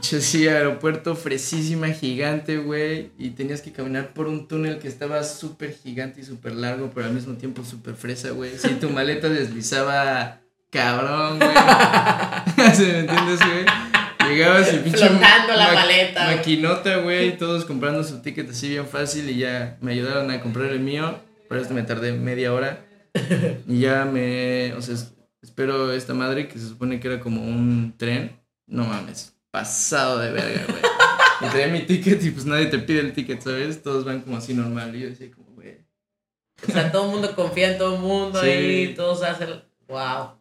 Sí, aeropuerto fresísima, gigante, güey. Y tenías que caminar por un túnel que estaba súper gigante y súper largo, pero al mismo tiempo súper fresa, güey. Sí, tu maleta deslizaba cabrón, güey. [laughs] ¿Sí ¿Me entiendes, güey? Llegabas y pinche. Flotando la maleta, güey. Maquinota, güey. Todos comprando su ticket así bien fácil y ya me ayudaron a comprar el mío. Por eso me tardé media hora. Y ya me. O sea, es- espero esta madre que se supone que era como un tren. No mames, pasado de verga, güey. Y traía mi ticket y pues nadie te pide el ticket, ¿sabes? Todos van como así normal. Y yo decía, como, güey. O sea, todo el mundo confía en todo el mundo Sí. y todos hacen. ¡Wow!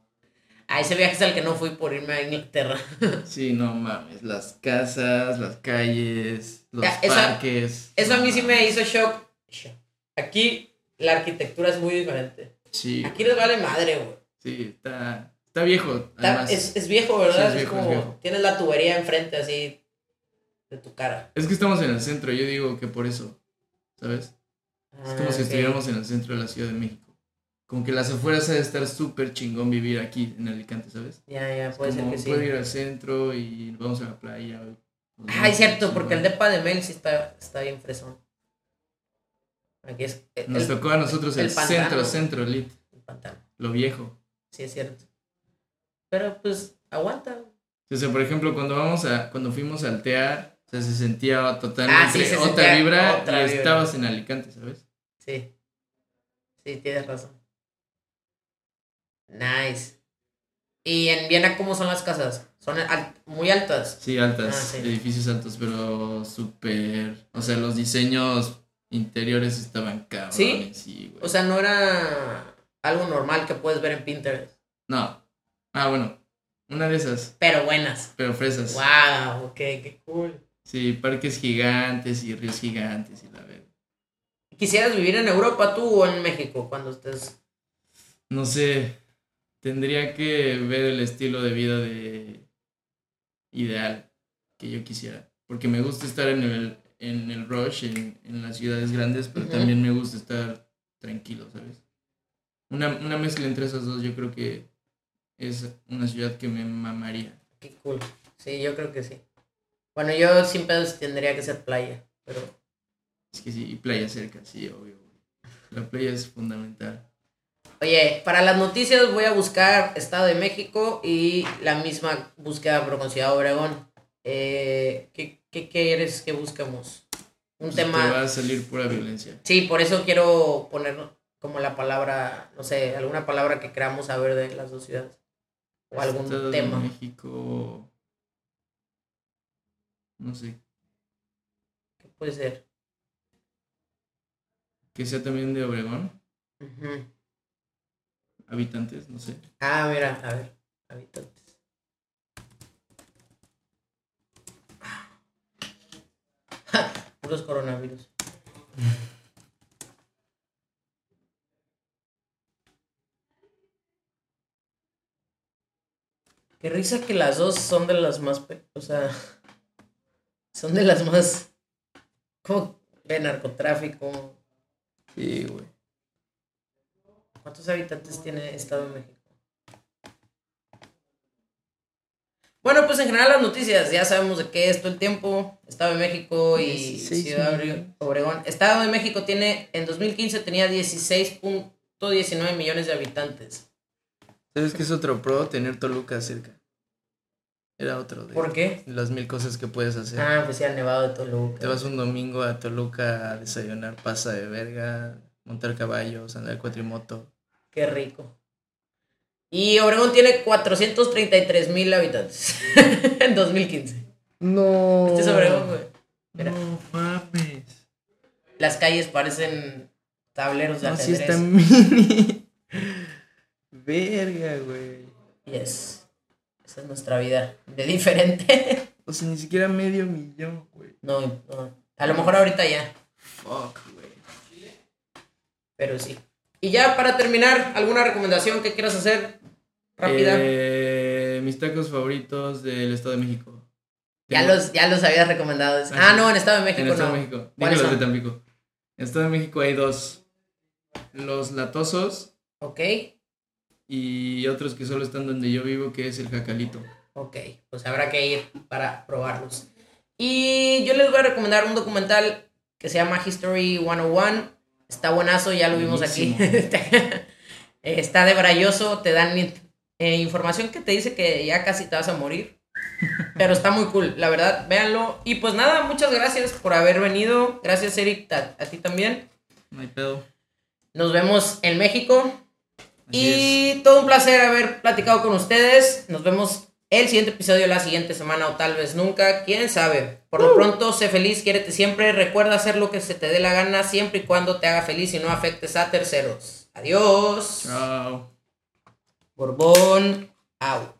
A ese viaje es al que no fui por irme a Inglaterra. [laughs] Sí, no mames. Las casas, las calles, los Ya, eso- parques. Eso a mí sí me hizo shock. Shock. Aquí la arquitectura es muy diferente. Sí, Aquí les vale madre, güey. sí, está, está viejo. Está-. Es, es viejo, ¿verdad? Sí, es es, viejo, como. es viejo. Tienes la tubería enfrente así de tu cara. Es que estamos en el centro, yo digo que por eso, ¿sabes? Es como Ah, si estuviéramos en el centro de la Ciudad de México. Como que las afueras ha de estar súper chingón vivir aquí en Alicante, ¿sabes? Ya, ya, puede ser que sí. puedo ir al centro y vamos a la playa. Ah, es cierto, porque el depa de Mel sí está, está bien fresón. Aquí es. el- Nos tocó a nosotros el, el pantano. centro, centro, lit, el pantano. lo viejo. Sí, es cierto. Pero pues, aguanta. O sea, por ejemplo, cuando vamos a, cuando fuimos al TEA, o sea, se sentía totalmente Ah, sí, se otra sentía vibra otra y vibra. estabas en Alicante, ¿sabes? Sí. Sí, tienes razón. Nice. ¿Y en Viena cómo son las casas? Son al- muy altas. Sí, altas, Ah, sí. edificios altos, pero súper, o sea, los diseños interiores estaban cabrones, ¿Sí? sí, güey. O sea, no era algo normal que puedes ver en Pinterest. No. Ah, bueno. Una de esas, Pero buenas. pero fresas. Wow, ok, qué cool. Sí, parques gigantes y ríos gigantes y la verdad. ¿Quisieras vivir en Europa tú o en México cuando estés? No sé. Tendría que ver el estilo de vida de ideal que yo quisiera. Porque me gusta estar en el, en el rush, en, en las ciudades grandes, pero también me gusta estar tranquilo, ¿sabes? Una, una mezcla entre esas dos yo creo que es una ciudad que me mamaría. Qué cool. Sí, yo creo que sí. Bueno, yo sin pedos tendría que ser playa, pero Es que sí, y playa cerca, sí, obvio. La playa es fundamental. Oye, para las noticias voy a buscar Estado de México y la misma búsqueda pero con Ciudad Obregón. Eh, ¿qué, qué quieres que busquemos? Un Pues Te tema. va a salir pura violencia. Sí, por eso quiero poner como la palabra, no sé, alguna palabra que queramos saber de las dos ciudades. O algún Estado de tema. México. No sé. ¿Qué puede ser? Que sea también de Obregón. Ujú. Habitantes, no sé. Ah, mira, a ver, habitantes. [laughs] Puros coronavirus. Qué risa que las dos son de las más, o sea, son de las más, como de narcotráfico. Sí, güey. ¿Cuántos habitantes tiene Estado de México? Bueno, pues en general las noticias, ya sabemos de qué es todo el tiempo. Estado de México y 16 Ciudad. Obregón. Estado de México tiene, en 2015 tenía 16.19 millones de habitantes. ¿Sabes qué es otro pro? Tener Toluca cerca. Era otro de ¿Por qué? las mil cosas que puedes hacer. Ah, pues sí, al Nevado de Toluca. Te vas un domingo a Toluca a desayunar pasa de verga, montar caballos, andar cuatrimoto. Qué rico. Y Obregón tiene 433 mil habitantes [laughs] en 2015. No. Este es Obregón, güey. Mira. No mames. las calles parecen tableros de No, sí ajedrez. está mini. Verga, güey. Yes. Esa es nuestra vida. De diferente. [laughs] O sea, ni siquiera medio millón, güey. no, no. A lo mejor ahorita ya. Fuck, güey. Pero sí. Y ya para terminar, ¿alguna recomendación que quieras hacer? Rápida. Eh, mis tacos favoritos del Estado de México. ya, Tengo- los, ya los habías recomendado. Ah, Ah, no, en Estado de México En el Estado no. de México. ¿Cuáles los de? Tampico. En el Estado de México hay dos. Los latosos Ok, y otros que solo están donde yo vivo, que es el jacalito. ok. Pues habrá que ir para probarlos. Y yo les voy a recomendar un documental que se llama History 101. Está buenazo, ya lo vimos aquí. [laughs] Está de brayoso, te dan eh, información que te dice que ya casi te vas a morir. Pero está muy cool, la verdad, véanlo. Y pues nada, muchas gracias por haber venido. Gracias, Eric, a, a ti también. No hay pedo. Nos vemos en México. Así Y todo un placer haber platicado con ustedes. Nos vemos el siguiente episodio la siguiente semana o tal vez nunca. Quién sabe. Por lo pronto, sé feliz, quiérete siempre. Recuerda hacer lo que se te dé la gana siempre y cuando te haga feliz y no afectes a terceros. Adiós. Chao. Borbón. Out.